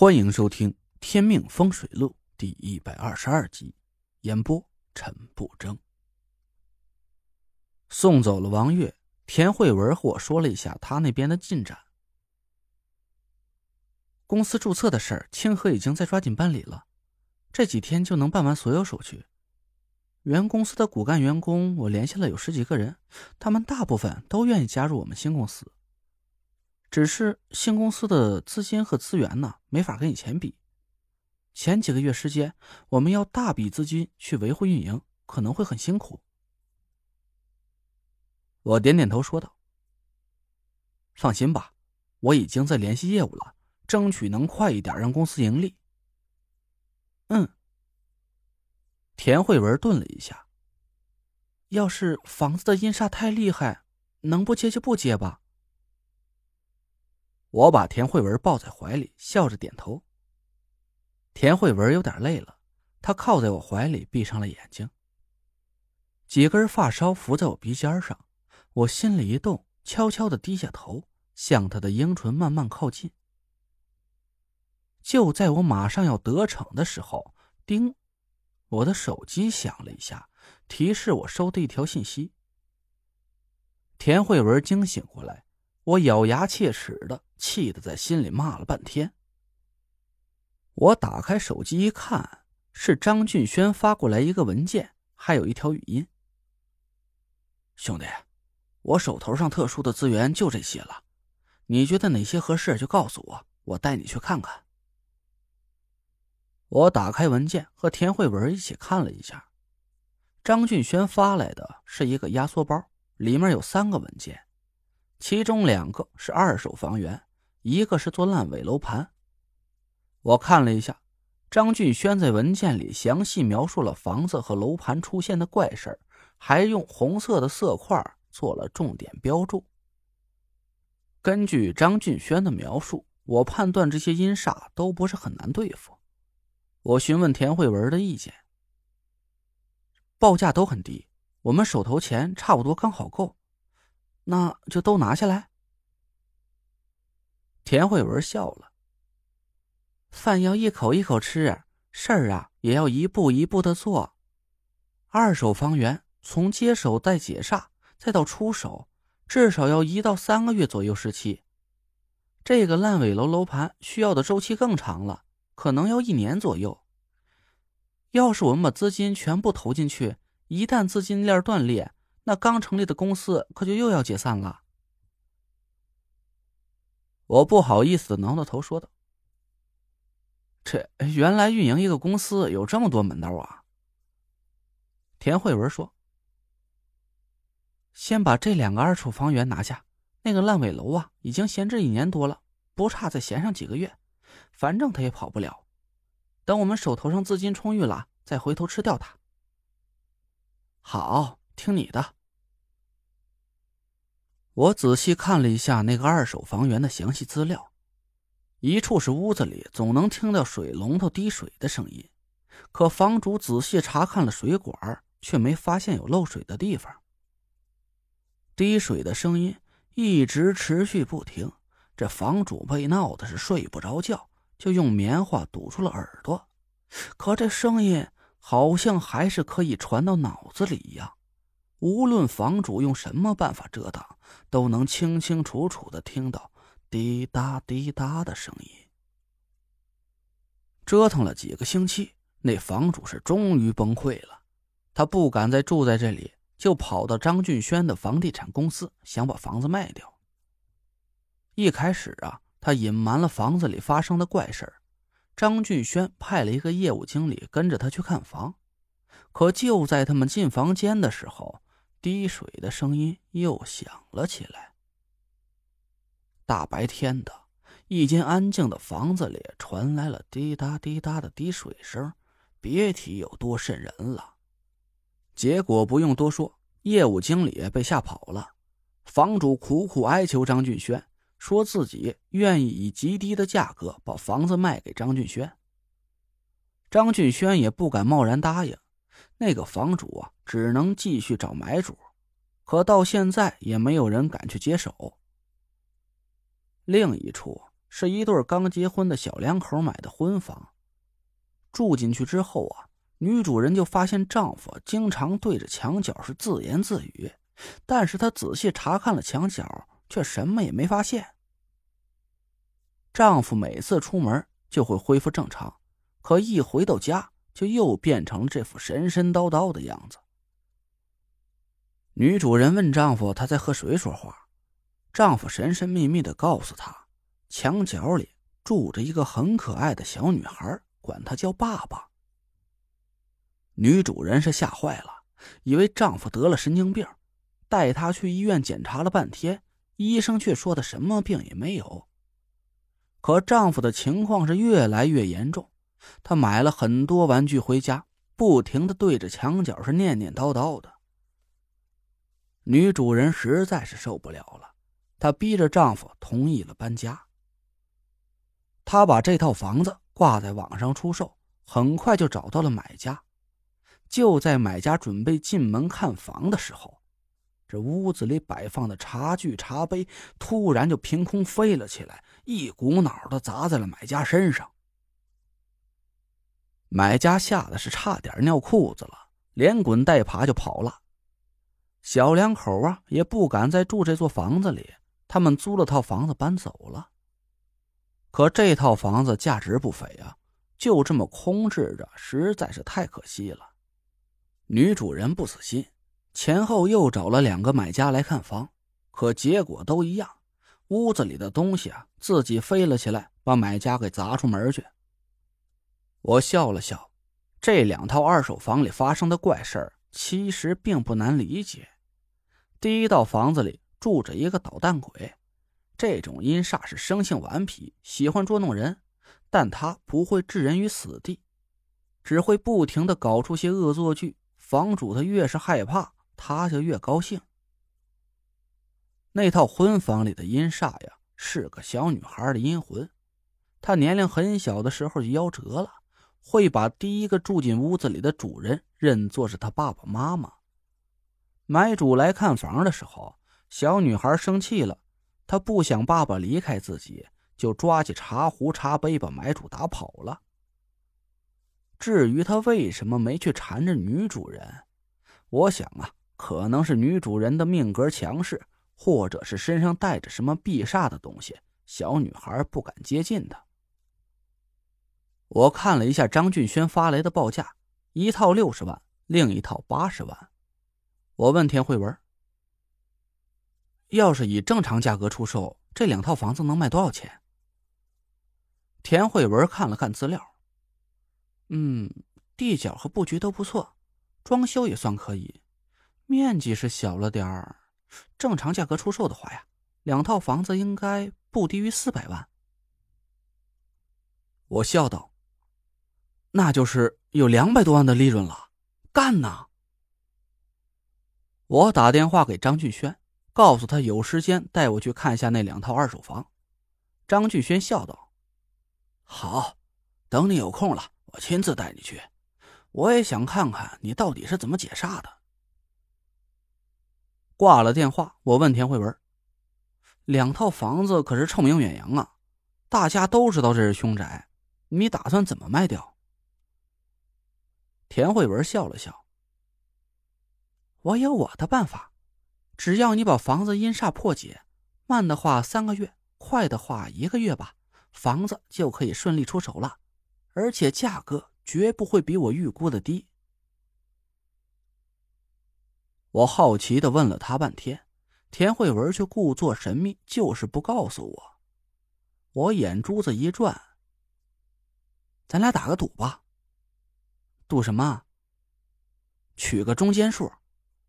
欢迎收听《天命风水录》第一百二十二集，演播陈不争。送走了王月，田慧文和我说了一下他那边的进展。公司注册的事儿，清河已经在抓紧办理了，这几天就能办完所有手续。原公司的骨干员工，我联系了有十几个人，他们大部分都愿意加入我们新公司。只是新公司的资金和资源呢，没法跟以前比。前几个月时间，我们要大笔资金去维护运营，可能会很辛苦。我点点头说道：“放心吧，我已经在联系业务了，争取能快一点让公司盈利。”嗯。田慧文顿了一下。要是房子的阴煞太厉害，能不接就不接吧。我把田慧文抱在怀里，笑着点头。田慧文有点累了，她靠在我怀里，闭上了眼睛。几根发梢拂在我鼻尖上，我心里一动，悄悄的低下头，向她的樱唇慢慢靠近。就在我马上要得逞的时候，叮，我的手机响了一下，提示我收到一条信息。田慧文惊醒过来。我咬牙切齿的，气得在心里骂了半天。我打开手机一看，是张俊轩发过来一个文件，还有一条语音。兄弟，我手头上特殊的资源就这些了，你觉得哪些合适就告诉我，我带你去看看。我打开文件和田慧文一起看了一下，张俊轩发来的是一个压缩包，里面有三个文件。其中两个是二手房源，一个是做烂尾楼盘。我看了一下，张俊轩在文件里详细描述了房子和楼盘出现的怪事还用红色的色块做了重点标注。根据张俊轩的描述，我判断这些阴煞都不是很难对付。我询问田慧文的意见，报价都很低，我们手头钱差不多刚好够。那就都拿下来。田慧文笑了。饭要一口一口吃，事儿啊也要一步一步的做。二手房源从接手再解煞再到出手，至少要一到三个月左右时期。这个烂尾楼楼盘需要的周期更长了，可能要一年左右。要是我们把资金全部投进去，一旦资金链断裂。那刚成立的公司可就又要解散了。我不好意思的挠挠头说道：“这原来运营一个公司有这么多门道啊。”田慧文说：“先把这两个二手房源拿下，那个烂尾楼啊，已经闲置一年多了，不差再闲上几个月，反正他也跑不了。等我们手头上资金充裕了，再回头吃掉它。”好，听你的。我仔细看了一下那个二手房源的详细资料，一处是屋子里总能听到水龙头滴水的声音，可房主仔细查看了水管，却没发现有漏水的地方。滴水的声音一直持续不停，这房主被闹的是睡不着觉，就用棉花堵住了耳朵，可这声音好像还是可以传到脑子里一样。无论房主用什么办法遮挡，都能清清楚楚的听到滴答滴答的声音。折腾了几个星期，那房主是终于崩溃了。他不敢再住在这里，就跑到张俊轩的房地产公司，想把房子卖掉。一开始啊，他隐瞒了房子里发生的怪事张俊轩派了一个业务经理跟着他去看房，可就在他们进房间的时候。滴水的声音又响了起来。大白天的，一间安静的房子里传来了滴答滴答的滴水声，别提有多瘆人了。结果不用多说，业务经理被吓跑了。房主苦苦哀求张俊轩，说自己愿意以极低的价格把房子卖给张俊轩。张俊轩也不敢贸然答应。那个房主啊，只能继续找买主，可到现在也没有人敢去接手。另一处，是一对刚结婚的小两口买的婚房。住进去之后啊，女主人就发现丈夫经常对着墙角是自言自语，但是她仔细查看了墙角，却什么也没发现。丈夫每次出门就会恢复正常，可一回到家就又变成了这副神神叨叨的样子。女主人问丈夫：“他在和谁说话？”丈夫神神秘秘的告诉她：“墙角里住着一个很可爱的小女孩，管她叫爸爸。”女主人是吓坏了，以为丈夫得了神经病，带她去医院检查了半天，医生却说她什么病也没有。可丈夫的情况是越来越严重，他买了很多玩具回家，不停的对着墙角是念念叨叨的。女主人实在是受不了了，她逼着丈夫同意了搬家。她把这套房子挂在网上出售，很快就找到了买家。就在买家准备进门看房的时候，这屋子里摆放的茶具、茶杯突然就凭空飞了起来。一股脑的砸在了买家身上，买家吓得是差点尿裤子了，连滚带爬就跑了。小两口啊也不敢再住这座房子里，他们租了套房子搬走了。可这套房子价值不菲啊，就这么空置着，实在是太可惜了。女主人不死心，前后又找了两个买家来看房，可结果都一样。屋子里的东西啊，自己飞了起来，把买家给砸出门去。我笑了笑，这两套二手房里发生的怪事儿，其实并不难理解。第一套房子里住着一个捣蛋鬼，这种阴煞是生性顽皮，喜欢捉弄人，但他不会置人于死地，只会不停的搞出些恶作剧。房主他越是害怕，他就越高兴。那套婚房里的阴煞呀，是个小女孩的阴魂。她年龄很小的时候就夭折了，会把第一个住进屋子里的主人认作是他爸爸妈妈。买主来看房的时候，小女孩生气了，她不想爸爸离开自己，就抓起茶壶、茶杯把买主打跑了。至于她为什么没去缠着女主人，我想啊，可能是女主人的命格强势。或者是身上带着什么避煞的东西，小女孩不敢接近他。我看了一下张俊轩发来的报价，一套六十万，另一套八十万。我问田慧文：“要是以正常价格出售，这两套房子能卖多少钱？”田慧文看了看资料，嗯，地角和布局都不错，装修也算可以，面积是小了点儿。正常价格出售的话呀，两套房子应该不低于四百万。我笑道：“那就是有两百多万的利润了，干呐！”我打电话给张俊轩，告诉他有时间带我去看一下那两套二手房。张俊轩笑道：“好，等你有空了，我亲自带你去。我也想看看你到底是怎么解煞的。”挂了电话，我问田慧文：“两套房子可是臭名远扬啊，大家都知道这是凶宅，你打算怎么卖掉？”田慧文笑了笑：“我有我的办法，只要你把房子阴煞破解，慢的话三个月，快的话一个月吧，房子就可以顺利出手了，而且价格绝不会比我预估的低。”我好奇的问了他半天，田慧文却故作神秘，就是不告诉我。我眼珠子一转，咱俩打个赌吧。赌什么？取个中间数，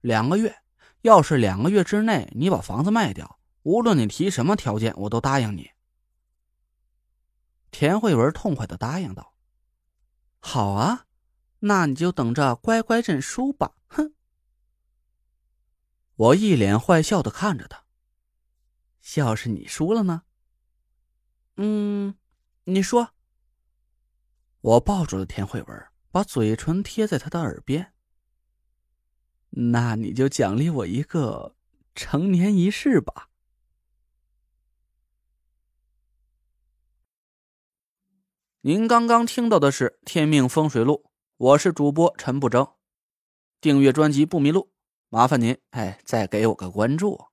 两个月。要是两个月之内你把房子卖掉，无论你提什么条件，我都答应你。田慧文痛快的答应道：“好啊，那你就等着乖乖认输吧。”哼。我一脸坏笑的看着他。要是你输了呢？嗯，你说。我抱住了田慧文，把嘴唇贴在他的耳边。那你就奖励我一个成年仪式吧。您刚刚听到的是《天命风水录》，我是主播陈不争。订阅专辑不迷路，麻烦您哎，再给我个关注。